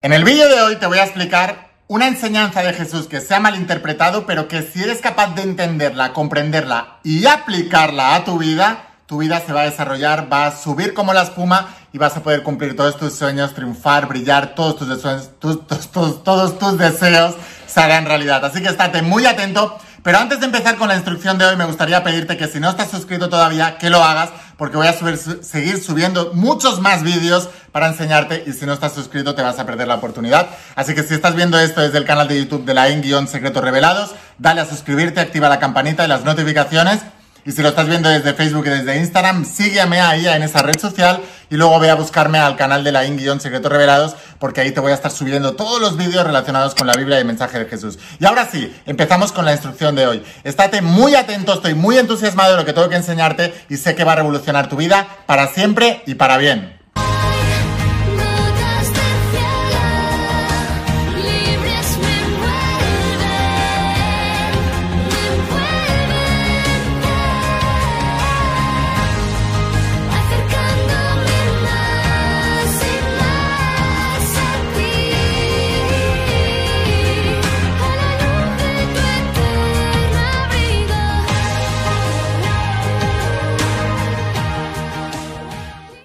En el vídeo de hoy te voy a explicar una enseñanza de Jesús que se ha malinterpretado, pero que si eres capaz de entenderla, comprenderla y aplicarla a tu vida, tu vida se va a desarrollar, va a subir como la espuma y vas a poder cumplir todos tus sueños, triunfar, brillar, todos tus, deseos, todos tus deseos se harán realidad. Así que estate muy atento pero antes de empezar con la instrucción de hoy, me gustaría pedirte que si no estás suscrito todavía, que lo hagas, porque voy a seguir subiendo muchos más vídeos para enseñarte y si no estás suscrito te vas a perder la oportunidad. Así que si estás viendo esto desde el canal de YouTube de la In-Secretos Revelados, dale a suscribirte, activa la campanita y las notificaciones y si lo estás viendo desde Facebook y desde Instagram, sígueme ahí en esa red social y luego ve a buscarme al canal de la In-Secretos Revelados porque ahí te voy a estar subiendo todos los vídeos relacionados con la Biblia y el mensaje de Jesús. Y ahora sí, empezamos con la instrucción de hoy. Estate muy atento, estoy muy entusiasmado de lo que tengo que enseñarte y sé que va a revolucionar tu vida para siempre y para bien.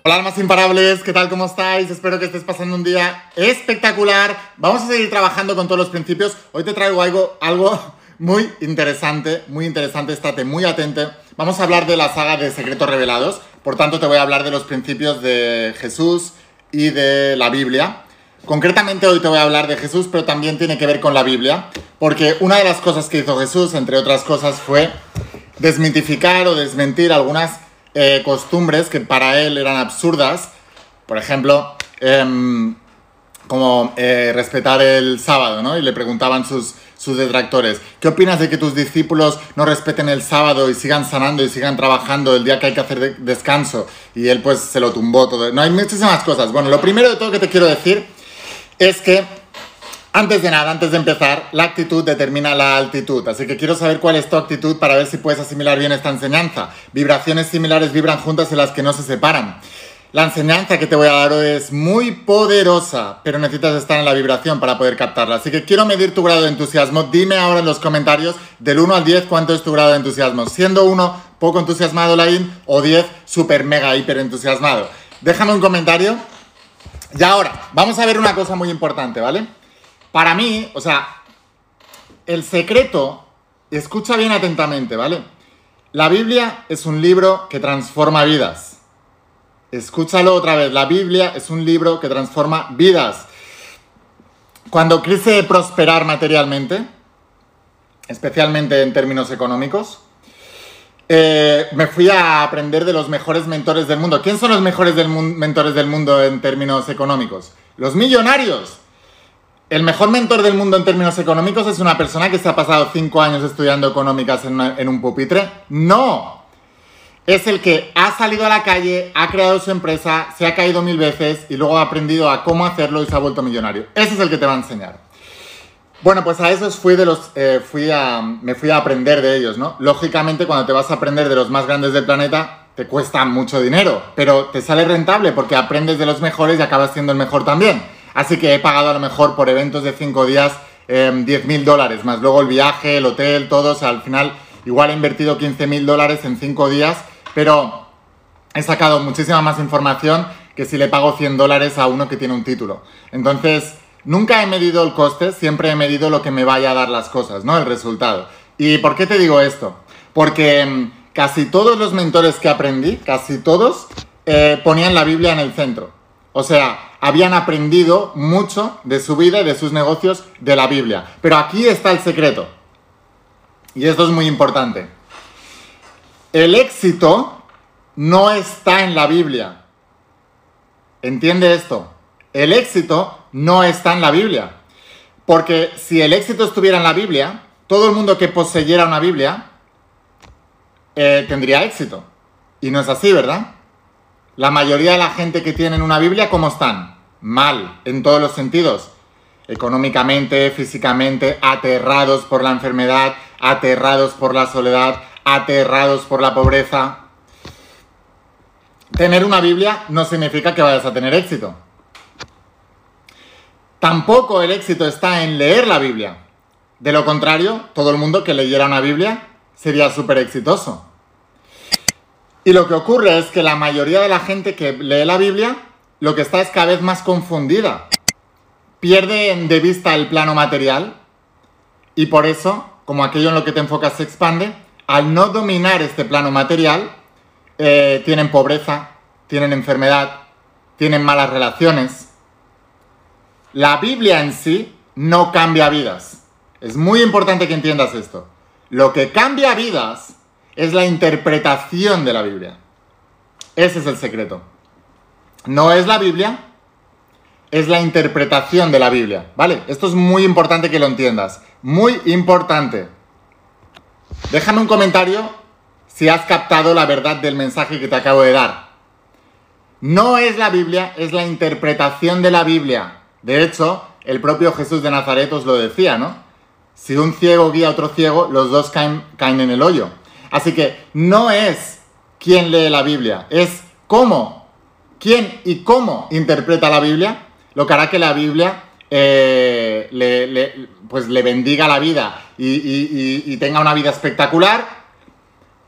Hola almas imparables, ¿qué tal? ¿Cómo estáis? Espero que estés pasando un día espectacular. Vamos a seguir trabajando con todos los principios. Hoy te traigo algo, algo muy interesante, muy interesante, estate muy atento. Vamos a hablar de la saga de Secretos Revelados, por tanto te voy a hablar de los principios de Jesús y de la Biblia. Concretamente hoy te voy a hablar de Jesús, pero también tiene que ver con la Biblia, porque una de las cosas que hizo Jesús, entre otras cosas, fue desmitificar o desmentir algunas eh, costumbres que para él eran absurdas. Por ejemplo, em, como eh, respetar el sábado, ¿no? Y le preguntaban sus, sus detractores, ¿qué opinas de que tus discípulos no respeten el sábado y sigan sanando y sigan trabajando el día que hay que hacer descanso? Y él pues se lo tumbó todo. No, hay muchísimas cosas. Bueno, lo primero de todo que te quiero decir es que antes de nada, antes de empezar, la actitud determina la altitud, así que quiero saber cuál es tu actitud para ver si puedes asimilar bien esta enseñanza. Vibraciones similares vibran juntas en las que no se separan. La enseñanza que te voy a dar hoy es muy poderosa, pero necesitas estar en la vibración para poder captarla. Así que quiero medir tu grado de entusiasmo. Dime ahora en los comentarios del 1 al 10 cuánto es tu grado de entusiasmo. Siendo 1 poco entusiasmado, Lain, o 10 super mega hiper entusiasmado. Déjame un comentario. Y ahora, vamos a ver una cosa muy importante, ¿vale? Para mí, o sea, el secreto, escucha bien atentamente, ¿vale? La Biblia es un libro que transforma vidas. Escúchalo otra vez, la Biblia es un libro que transforma vidas. Cuando quise prosperar materialmente, especialmente en términos económicos, eh, me fui a aprender de los mejores mentores del mundo. ¿Quién son los mejores mentores del mundo en términos económicos? Los millonarios. El mejor mentor del mundo en términos económicos es una persona que se ha pasado cinco años estudiando económicas en, un pupitre. No. Es el que ha salido a la calle, ha creado su empresa, se ha caído mil veces y luego ha aprendido a cómo hacerlo y se ha vuelto millonario. Ese es el que te va a enseñar. Bueno, pues a esos fui de los, eh, fui a, me fui a aprender de ellos, ¿no? Lógicamente, cuando te vas a aprender de los más grandes del planeta, te cuesta mucho dinero, pero te sale rentable porque aprendes de los mejores y acabas siendo el mejor también. Así que he pagado a lo mejor por eventos de 5 días eh, em, 10 mil dólares, más luego el viaje, el hotel, todo. O sea, al final igual he invertido 15 mil dólares en 5 días, pero he sacado muchísima más información que si le pago 100 dólares a uno que tiene un título. Entonces, nunca he medido el coste, siempre he medido lo que me vaya a dar las cosas, ¿no? El resultado. ¿Y por qué te digo esto? Porque em, casi todos los mentores que aprendí, casi todos, eh, ponían la Biblia en el centro. O sea, habían aprendido mucho de su vida y de sus negocios de la Biblia. Pero aquí está el secreto. Y esto es muy importante. El éxito no está en la Biblia. ¿Entiende esto? El éxito no está en la Biblia. Porque si el éxito estuviera en la Biblia, todo el mundo que poseyera una Biblia eh, tendría éxito. Y no es así, ¿verdad? La mayoría de la gente que tiene una Biblia, ¿cómo están? mal en todos los sentidos. Económicamente, físicamente, aterrados por la enfermedad, aterrados por la soledad, aterrados por la pobreza. Tener una Biblia no significa que vayas a tener éxito. Tampoco el éxito está en leer la Biblia. De lo contrario, todo el mundo que leyera una Biblia sería súper exitoso. Y lo que ocurre es que la mayoría de la gente que lee la Biblia lo que está es cada vez más confundida. Pierde de vista el plano material y por eso, como aquello en lo que te enfocas se expande, al no dominar este plano material, eh, tienen pobreza, tienen enfermedad, tienen malas relaciones. La Biblia en sí no cambia vidas. Es muy importante que entiendas esto. Lo que cambia vidas es la interpretación de la Biblia. Ese es el secreto. No es la Biblia, es la interpretación de la Biblia, ¿vale? Esto es muy importante que lo entiendas. Muy importante. Déjame un comentario si has captado la verdad del mensaje que te acabo de dar. No es la Biblia, es la interpretación de la Biblia. De hecho, el propio Jesús de Nazaret os lo decía, ¿no? Si un ciego guía a otro ciego, los dos caen, caen en el hoyo. Así que no es quién lee la Biblia, es cómo, quién y cómo interpreta la Biblia, lo que hará que la Biblia eh, le, pues le bendiga la vida y, tenga una vida espectacular,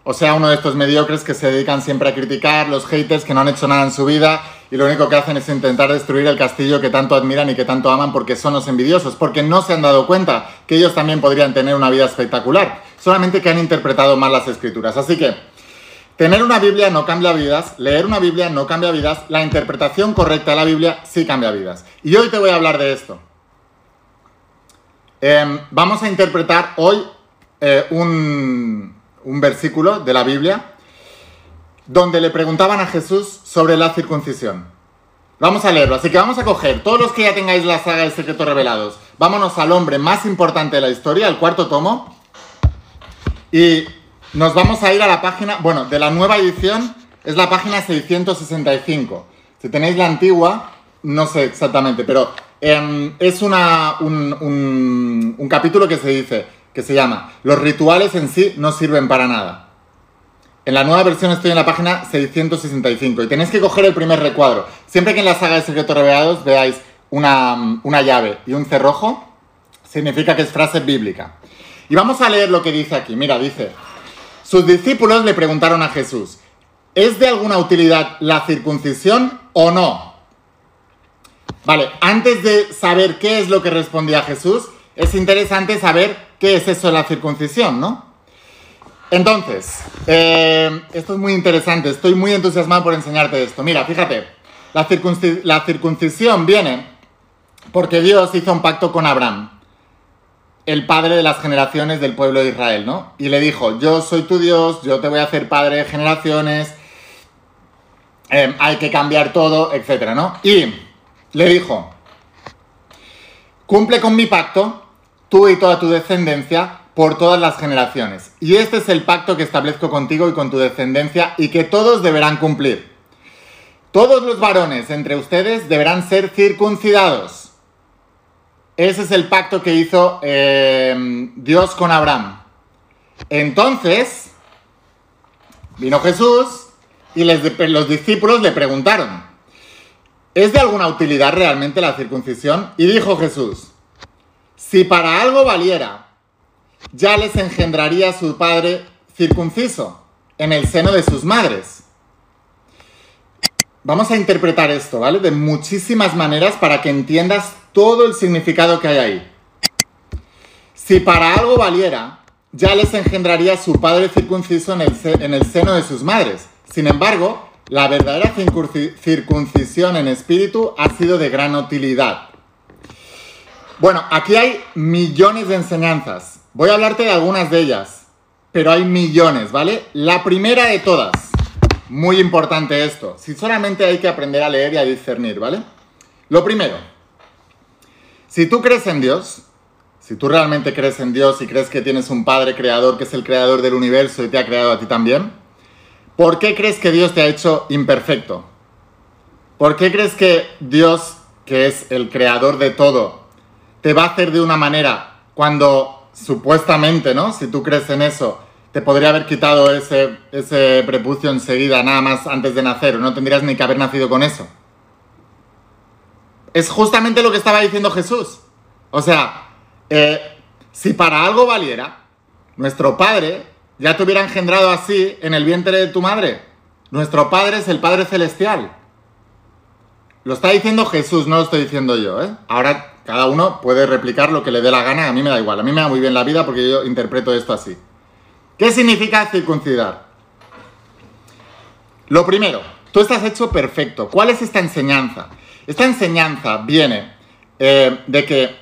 o sea, uno de estos mediocres que se dedican siempre a criticar, los haters que no han hecho nada en su vida y lo único que hacen es intentar destruir el castillo que tanto admiran y que tanto aman porque son los envidiosos, porque no se han dado cuenta que ellos también podrían tener una vida espectacular solamente que han interpretado mal las escrituras. Así que, tener una Biblia no cambia vidas, leer una Biblia no cambia vidas, la interpretación correcta de la Biblia sí cambia vidas. Y hoy te voy a hablar de esto. Em, vamos a interpretar hoy eh, un, un versículo de la Biblia donde le preguntaban a Jesús sobre la circuncisión. Vamos a leerlo, así que vamos a coger todos los que ya tengáis la saga de secretos revelados. Vámonos al hombre más importante de la historia, al cuarto tomo, y nos vamos a ir a la página, bueno, de la nueva edición es la página 665. Si tenéis la antigua, no sé exactamente, pero em, es una, un, un capítulo que se dice, que se llama Los rituales en sí no sirven para nada. En la nueva versión estoy en la página 665 y tenéis que coger el primer recuadro. Siempre que en la saga de secretos revelados veáis una, una llave y un cerrojo, significa que es frase bíblica. Y vamos a leer lo que dice aquí. Mira, dice, sus discípulos le preguntaron a Jesús, ¿es de alguna utilidad la circuncisión o no? Vale, antes de saber qué es lo que respondía Jesús, es interesante saber qué es eso de la circuncisión, ¿no? Entonces, eh, esto es muy interesante, estoy muy entusiasmado por enseñarte esto. Mira, fíjate, la, circuncisión viene porque Dios hizo un pacto con Abraham el padre de las generaciones del pueblo de Israel, ¿no? Y le dijo, yo soy tu Dios, yo te voy a hacer padre de generaciones, em, hay que cambiar todo, etcétera, ¿no? Y le dijo, cumple con mi pacto, tú y toda tu descendencia, por todas las generaciones. Y este es el pacto que establezco contigo y con tu descendencia y que todos deberán cumplir. Todos los varones entre ustedes deberán ser circuncidados ese es el pacto que hizo eh, Dios con Abraham. Entonces, vino Jesús y los discípulos le preguntaron, ¿es de alguna utilidad realmente la circuncisión? Y dijo Jesús, si para algo valiera, ya les engendraría su padre circunciso en el seno de sus madres. Vamos a interpretar esto, ¿vale? De muchísimas maneras para que entiendas todo el significado que hay ahí. Si para algo valiera, ya les engendraría su padre circunciso en el, en el seno de sus madres. Sin embargo, la verdadera circuncisión en espíritu ha sido de gran utilidad. Bueno, aquí hay millones de enseñanzas. Voy a hablarte de algunas de ellas, pero hay millones, ¿vale? La primera de todas, muy importante esto, si solamente hay que aprender a leer y a discernir, ¿vale? Lo primero, si tú crees en Dios, si tú realmente crees en Dios y crees que tienes un Padre creador que es el creador del universo y te ha creado a ti también, ¿por qué crees que Dios te ha hecho imperfecto? ¿Por qué crees que Dios, que es el creador de todo, te va a hacer de una manera cuando supuestamente, ¿no? Si tú crees en eso, te podría haber quitado ese, ese prepucio enseguida, nada más antes de nacer, o no tendrías ni que haber nacido con eso. Es justamente lo que estaba diciendo Jesús. O sea, eh, si para algo valiera, nuestro Padre ya te hubiera engendrado así en el vientre de tu madre. Nuestro Padre es el Padre Celestial. Lo está diciendo Jesús, no lo estoy diciendo yo, ¿eh? Ahora cada uno puede replicar lo que le dé la gana, a mí me da igual, a mí me da muy bien la vida porque yo interpreto esto así. ¿Qué significa circuncidar? Lo primero, tú estás hecho perfecto. ¿Cuál es esta enseñanza? Esta enseñanza viene eh, de que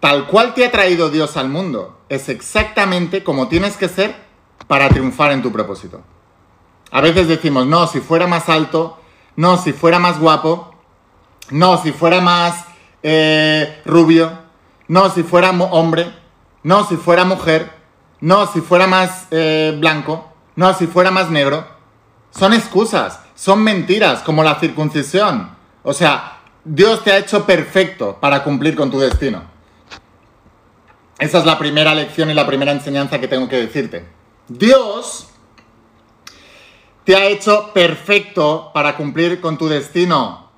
tal cual te ha traído Dios al mundo, es exactamente como tienes que ser para triunfar en tu propósito. A veces decimos, no, si fuera más alto, no, si fuera más guapo, no, si fuera más eh, rubio, no, si fuera hombre, no, si fuera mujer, no, si fuera más eh, blanco, no, si fuera más negro. Son excusas, son mentiras, como la circuncisión. O sea, Dios te ha hecho perfecto para cumplir con tu destino. Esa es la primera lección y la primera enseñanza que tengo que decirte. Dios te ha hecho perfecto para cumplir con tu destino.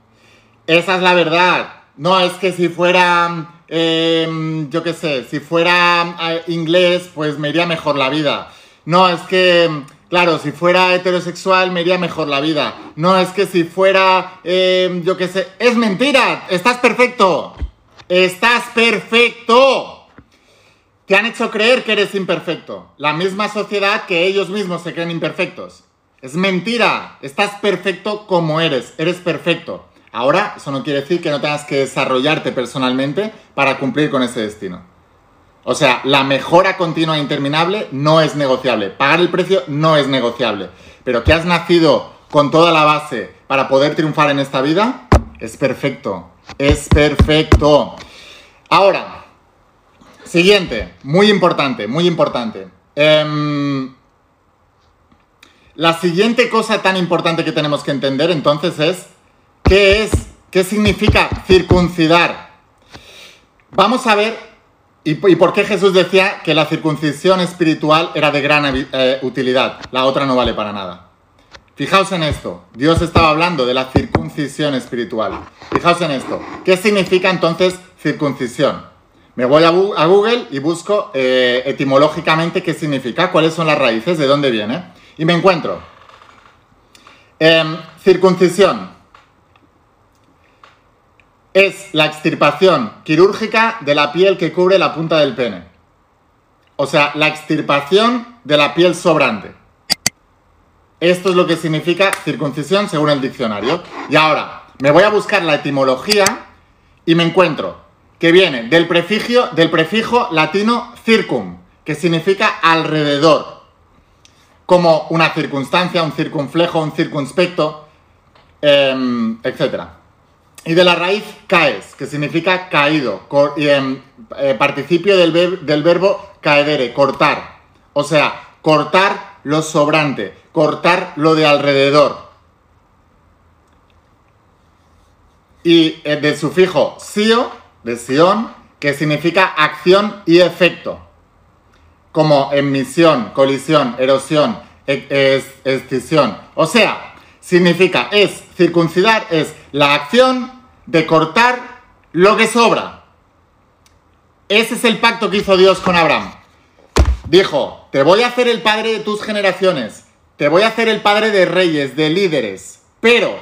Esa es la verdad. No, es que si fuera, em, yo qué sé, si fuera inglés, pues me iría mejor la vida. No, es que, claro, si fuera heterosexual me iría mejor la vida. No, es que si fuera, em, yo qué sé, es mentira, estás perfecto. Estás perfecto. Te han hecho creer que eres imperfecto. La misma sociedad que ellos mismos se creen imperfectos. Es mentira. Estás perfecto como eres. Eres perfecto. Ahora, eso no quiere decir que no tengas que desarrollarte personalmente para cumplir con ese destino. O sea, la mejora continua e interminable no es negociable. Pagar el precio no es negociable. Pero que has nacido con toda la base para poder triunfar en esta vida, es perfecto. Es perfecto. Ahora, Siguiente, muy importante, muy importante. Em, la siguiente cosa tan importante que tenemos que entender entonces es qué es, qué significa circuncidar. Vamos a ver y, por qué Jesús decía que la circuncisión espiritual era de gran eh, utilidad, la otra no vale para nada. Fijaos en esto, Dios estaba hablando de la circuncisión espiritual. Fijaos en esto, ¿qué significa entonces circuncisión? Me voy a, Google y busco eh, etimológicamente qué significa, cuáles son las raíces, de dónde viene. Y me encuentro. Em, circuncisión. Es la extirpación quirúrgica de la piel que cubre la punta del pene. O sea, la extirpación de la piel sobrante. Esto es lo que significa circuncisión según el diccionario. Y ahora, me voy a buscar la etimología y me encuentro que viene del prefijo, del prefijo latino circum, que significa alrededor, como una circunstancia, un circunflejo, un circunspecto, em, etc. Y de la raíz caes, que significa caído, y, em, eh, participio del, verbo caedere, cortar. O sea, cortar lo sobrante, cortar lo de alrededor. Y eh, del sufijo sio de Sion, que significa acción y efecto, como emisión, colisión, erosión, e, extinción. O sea, significa, es, circuncidar es la acción de cortar lo que sobra. Ese es el pacto que hizo Dios con Abraham. Dijo, te voy a hacer el padre de tus generaciones, te voy a hacer el padre de reyes, de líderes, pero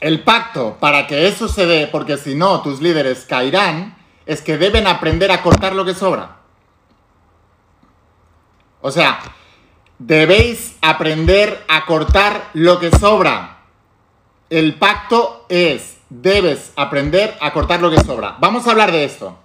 el pacto para que eso se dé, porque si no tus líderes caerán, es que deben aprender a cortar lo que sobra. O sea, debéis aprender a cortar lo que sobra. El pacto es, debes aprender a cortar lo que sobra. Vamos a hablar de esto.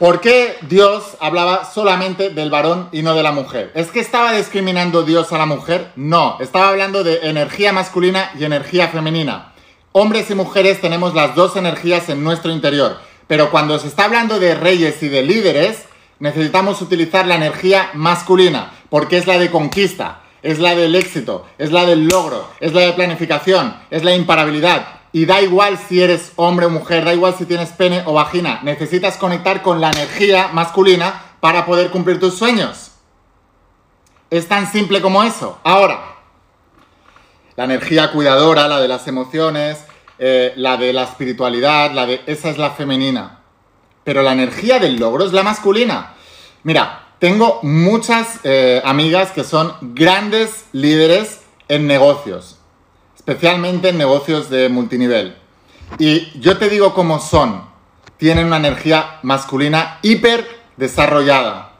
¿Por qué Dios hablaba solamente del varón y no de la mujer? ¿Es que estaba discriminando Dios a la mujer? No, estaba hablando de energía masculina y energía femenina. Hombres y mujeres tenemos las dos energías en nuestro interior, pero cuando se está hablando de reyes y de líderes, necesitamos utilizar la energía masculina, porque es la de conquista, es la del éxito, es la del logro, es la de planificación, es la imparabilidad. Y da igual si eres hombre o mujer, da igual si tienes pene o vagina, necesitas conectar con la energía masculina para poder cumplir tus sueños. Es tan simple como eso. Ahora, la energía cuidadora, la de las emociones, eh, la de la espiritualidad, la de esa es la femenina. Pero la energía del logro es la masculina. Mira, tengo muchas eh, amigas que son grandes líderes en negocios, especialmente en negocios de multinivel. Y yo te digo cómo son. Tienen una energía masculina hiper desarrollada.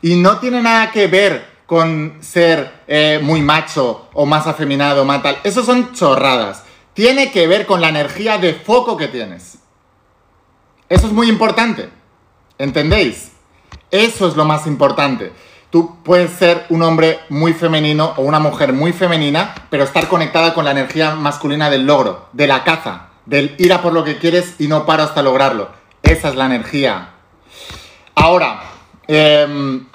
Y no tiene nada que ver con ser eh, muy macho o más afeminado, más tal. Eso son chorradas. Tiene que ver con la energía de foco que tienes. Eso es muy importante. ¿Entendéis? Eso es lo más importante. Tú puedes ser un hombre muy femenino o una mujer muy femenina, pero estar conectada con la energía masculina del logro, de la caza, del ir a por lo que quieres y no para hasta lograrlo. Esa es la energía. Ahora, em,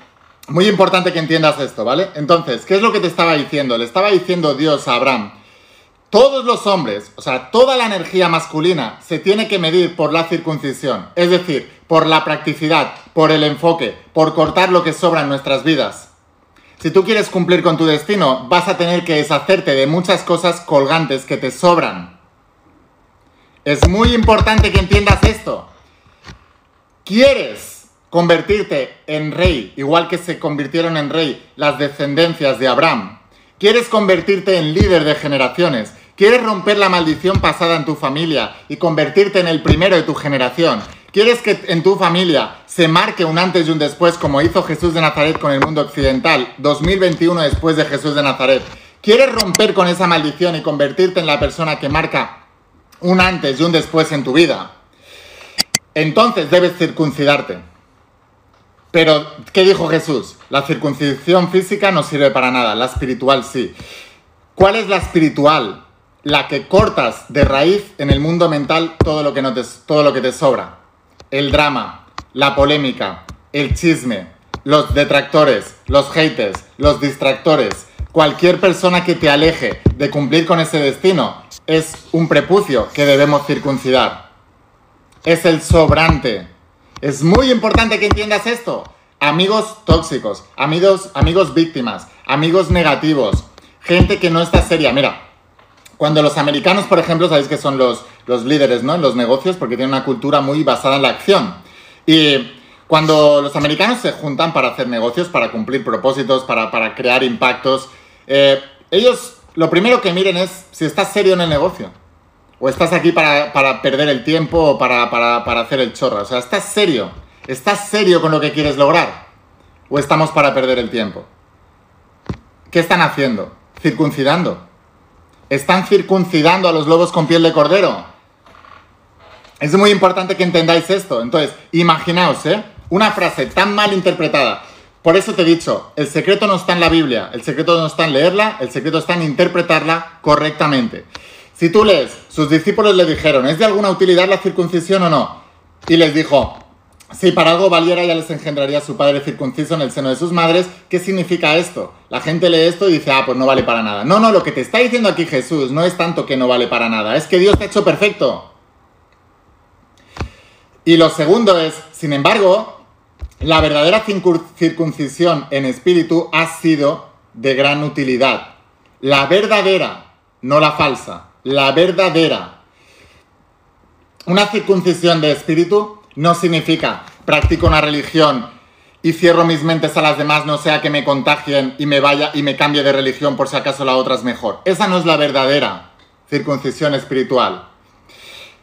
muy importante que entiendas esto, ¿vale? Entonces, ¿qué es lo que te estaba diciendo? Le estaba diciendo Dios a Abraham, todos los hombres, o sea, toda la energía masculina se tiene que medir por la circuncisión, es decir, por la practicidad, por el enfoque, por cortar lo que sobra en nuestras vidas. Si tú quieres cumplir con tu destino, vas a tener que deshacerte de muchas cosas colgantes que te sobran. Es muy importante que entiendas esto. ¿Quieres convertirte en rey, igual que se convirtieron en rey las descendencias de Abraham? ¿Quieres convertirte en líder de generaciones? ¿Quieres romper la maldición pasada en tu familia y convertirte en el primero de tu generación? ¿Quieres que en tu familia se marque un antes y un después como hizo Jesús de Nazaret con el mundo occidental, 2021 después de Jesús de Nazaret? ¿Quieres romper con esa maldición y convertirte en la persona que marca un antes y un después en tu vida? Entonces debes circuncidarte. Pero, ¿qué dijo Jesús? La circuncisión física no sirve para nada, la espiritual sí. ¿Cuál es la espiritual? la que cortas de raíz en el mundo mental todo lo que, no te, todo lo que te sobra. El drama, la polémica, el chisme, los detractores, los haters, los distractores, cualquier persona que te aleje de cumplir con ese destino es un prepucio que debemos circuncidar. Es el sobrante. Es muy importante que entiendas esto. Amigos tóxicos, amigos, amigos víctimas, amigos negativos, gente que no está seria. Mira, cuando los americanos, por ejemplo, sabéis que son los, los líderes ¿no? en los negocios porque tienen una cultura muy basada en la acción. Y cuando los americanos se juntan para hacer negocios, para cumplir propósitos, para, para crear impactos, eh, ellos lo primero que miren es si estás serio en el negocio. O estás aquí para, para perder el tiempo o para, para, para hacer el chorro. O sea, ¿estás serio? ¿Estás serio con lo que quieres lograr? ¿O estamos para perder el tiempo? ¿Qué están haciendo? Circuncidando. Están circuncidando a los lobos con piel de cordero. Es muy importante que entendáis esto. Entonces, imaginaos, ¿eh? Una frase tan mal interpretada. Por eso te he dicho, el secreto no está en la Biblia, el secreto no está en leerla, el secreto está en interpretarla correctamente. Si tú lees, sus discípulos le dijeron, ¿es de alguna utilidad la circuncisión o no? Y les dijo, si para algo valiera ya les engendraría su padre circunciso en el seno de sus madres. ¿Qué significa esto? La gente lee esto y dice, ah, pues no vale para nada. No, no, lo que te está diciendo aquí Jesús no es tanto que no vale para nada, es que Dios te ha hecho perfecto. Y lo segundo es, sin embargo, la verdadera circuncisión en espíritu ha sido de gran utilidad. La verdadera, no la falsa, la verdadera. Una circuncisión de espíritu no significa practico una religión y cierro mis mentes a las demás, no sea que me contagien y me vaya y me cambie de religión por si acaso la otra es mejor. Esa no es la verdadera circuncisión espiritual.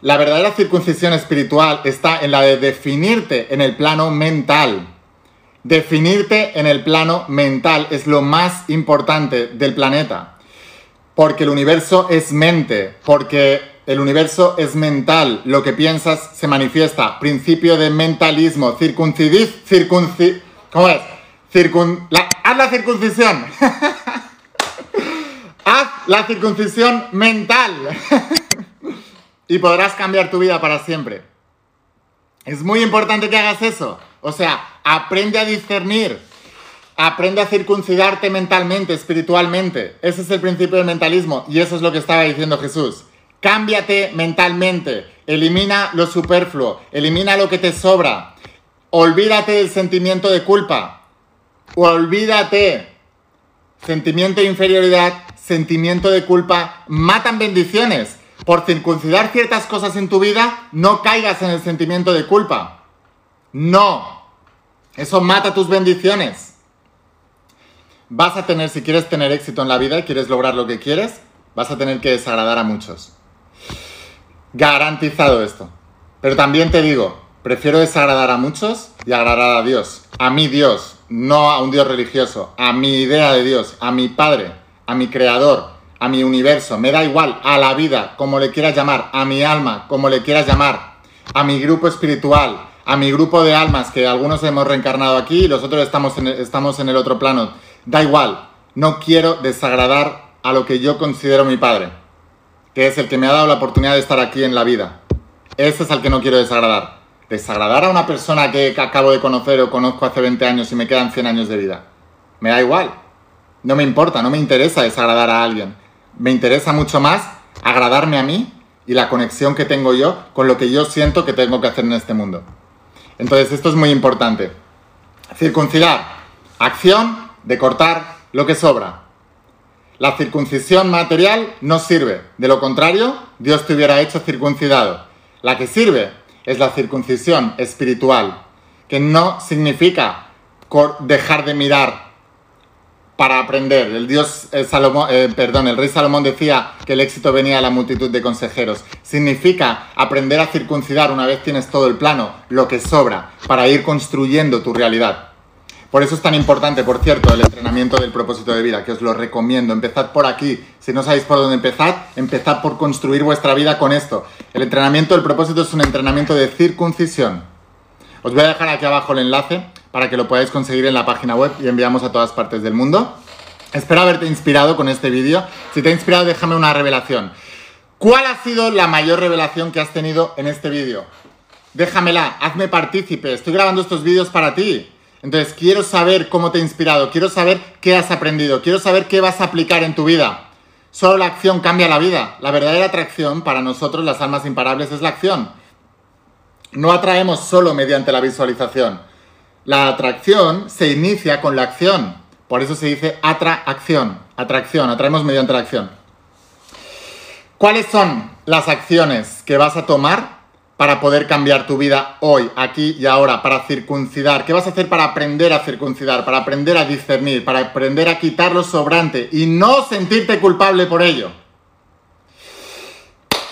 La verdadera circuncisión espiritual está en la de definirte en el plano mental. Definirte en el plano mental es lo más importante del planeta. Porque el universo es mente, porque el universo es mental, lo que piensas se manifiesta. Principio de mentalismo, circuncidir, circunci... ¿Cómo es? Circun... haz la circuncisión. haz la circuncisión mental. y podrás cambiar tu vida para siempre. Es muy importante que hagas eso. O sea, aprende a discernir. Aprende a circuncidarte mentalmente, espiritualmente. Ese es el principio del mentalismo y eso es lo que estaba diciendo Jesús. Cámbiate mentalmente. Elimina lo superfluo. Elimina lo que te sobra. Olvídate del sentimiento de culpa. Olvídate. Sentimiento de inferioridad, sentimiento de culpa, matan bendiciones. Por circuncidar ciertas cosas en tu vida, no caigas en el sentimiento de culpa. No. Eso mata tus bendiciones. Vas a tener, si quieres tener éxito en la vida y quieres lograr lo que quieres, vas a tener que desagradar a muchos. Garantizado esto. Pero también te digo, prefiero desagradar a muchos y agradar a Dios. A mi Dios, no a un Dios religioso, a mi idea de Dios, a mi Padre, a mi Creador, a mi universo, me da igual, a la vida, como le quieras llamar, a mi alma, como le quieras llamar, a mi grupo espiritual, a mi grupo de almas, que algunos hemos reencarnado aquí y los otros estamos en, el, estamos en el otro plano. Da igual, no quiero desagradar a lo que yo considero mi padre, que es el que me ha dado la oportunidad de estar aquí en la vida. Ese es el que no quiero desagradar. Desagradar a una persona que acabo de conocer o conozco hace 20 años y me quedan 100 años de vida. Me da igual. No me importa, no me interesa desagradar a alguien. Me interesa mucho más agradarme a mí y la conexión que tengo yo con lo que yo siento que tengo que hacer en este mundo. Entonces, esto es muy importante. Circuncidar. Acción de cortar lo que sobra. La circuncisión material no sirve. De lo contrario, Dios te hubiera hecho circuncidado. La que sirve es la circuncisión espiritual, que no significa dejar de mirar para aprender. El Dios eh, Salomón, eh, perdón, el rey Salomón decía que el éxito venía a la multitud de consejeros. Significa aprender a circuncidar una vez tienes todo el plano, lo que sobra, para ir construyendo tu realidad. Por eso es tan importante, por cierto, el entrenamiento del propósito de vida, que os lo recomiendo. Empezad por aquí. Si no sabéis por dónde empezar, empezad por construir vuestra vida con esto. El entrenamiento del propósito es un entrenamiento de circuncisión. Os voy a dejar aquí abajo el enlace para que lo podáis conseguir en la página web y enviamos a todas partes del mundo. Espero haberte inspirado con este vídeo. Si te ha inspirado, déjame una revelación. ¿Cuál ha sido la mayor revelación que has tenido en este vídeo? Déjamela, hazme partícipe. Estoy grabando estos vídeos para ti. Entonces, quiero saber cómo te ha inspirado, quiero saber qué has aprendido, quiero saber qué vas a aplicar en tu vida. Solo la acción cambia la vida. La verdadera atracción para nosotros, las almas imparables, es la acción. No atraemos solo mediante la visualización. La atracción se inicia con la acción. Por eso se dice atracción. Atracción, atraemos mediante la acción. ¿Cuáles son las acciones que vas a tomar para poder cambiar tu vida hoy, aquí y ahora, para circuncidar? ¿Qué vas a hacer para aprender a circuncidar, para aprender a discernir, para aprender a quitar lo sobrante y no sentirte culpable por ello?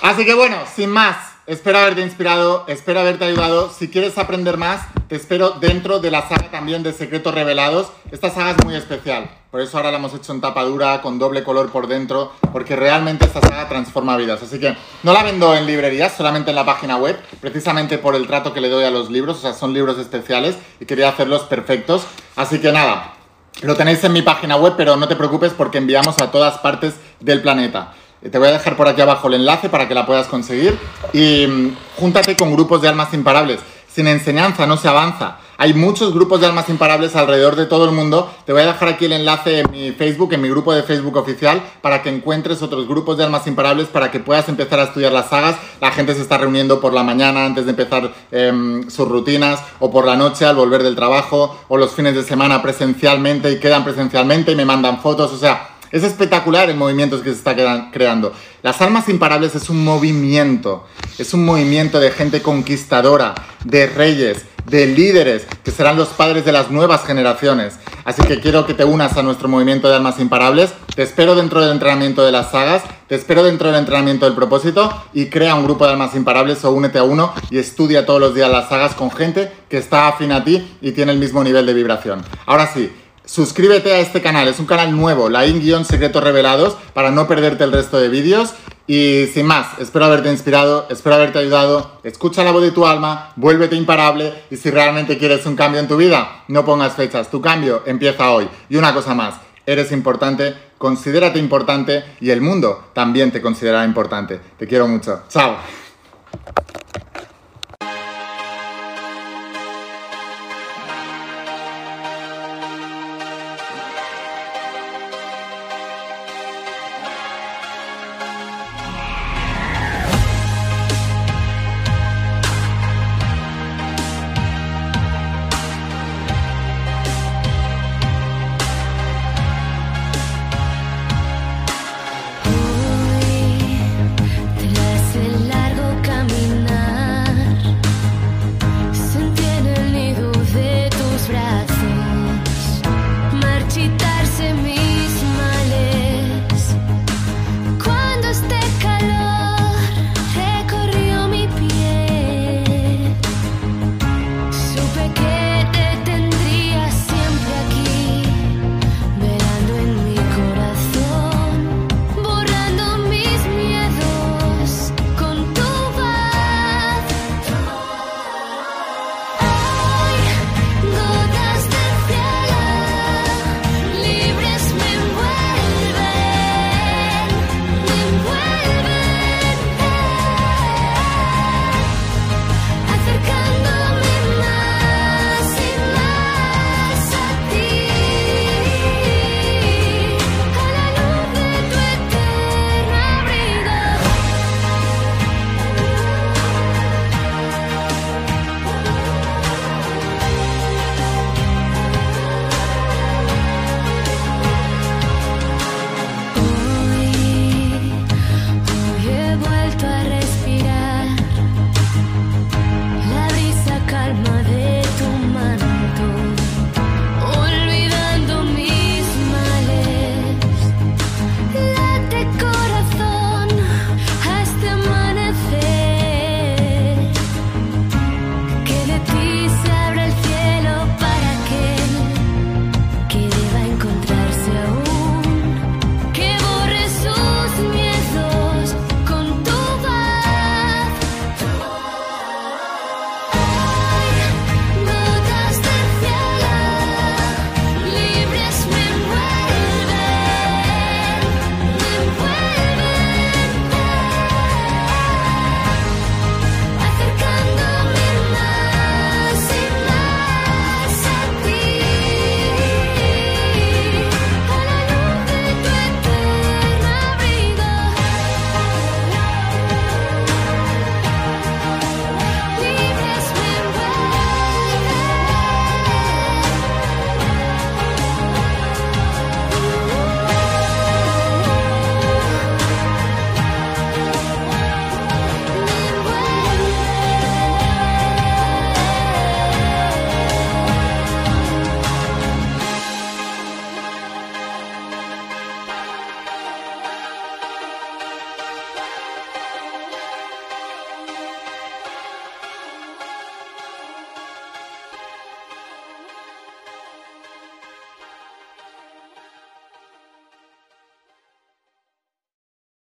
Así que bueno, sin más, espero haberte inspirado, espero haberte ayudado. Si quieres aprender más, te espero dentro de la saga también de Secretos Revelados. Esta saga es muy especial, por eso ahora la hemos hecho en tapa dura, con doble color por dentro, porque realmente esta saga transforma vidas. Así que no la vendo en librerías, solamente en la página web, precisamente por el trato que le doy a los libros, o sea, son libros especiales y quería hacerlos perfectos. Así que nada, lo tenéis en mi página web, pero no te preocupes porque enviamos a todas partes del planeta. Te voy a dejar por aquí abajo el enlace para que la puedas conseguir y mm, júntate con grupos de almas imparables. Sin enseñanza no se avanza. Hay muchos grupos de almas imparables alrededor de todo el mundo. Te voy a dejar aquí el enlace en mi Facebook, en mi grupo de Facebook oficial, para que encuentres otros grupos de almas imparables, para que puedas empezar a estudiar las sagas. La gente se está reuniendo por la mañana antes de empezar em, sus rutinas, o por la noche al volver del trabajo, o los fines de semana presencialmente y quedan presencialmente y me mandan fotos. O sea, es espectacular el movimiento que se está creando. Las almas imparables es un movimiento, es un movimiento de gente conquistadora, de reyes, de líderes, que serán los padres de las nuevas generaciones. Así que quiero que te unas a nuestro movimiento de almas imparables. Te espero dentro del entrenamiento de las sagas, te espero dentro del entrenamiento del propósito y crea un grupo de almas imparables o únete a uno y estudia todos los días las sagas con gente que está afín a ti y tiene el mismo nivel de vibración. Ahora sí, suscríbete a este canal, es un canal nuevo, la In-Secretos Revelados, para no perderte el resto de vídeos. Y sin más, espero haberte inspirado, espero haberte ayudado. Escucha la voz de tu alma, vuélvete imparable y si realmente quieres un cambio en tu vida, no pongas fechas, tu cambio empieza hoy. Y una cosa más, eres importante, considérate importante y el mundo también te considerará importante. Te quiero mucho. Chao.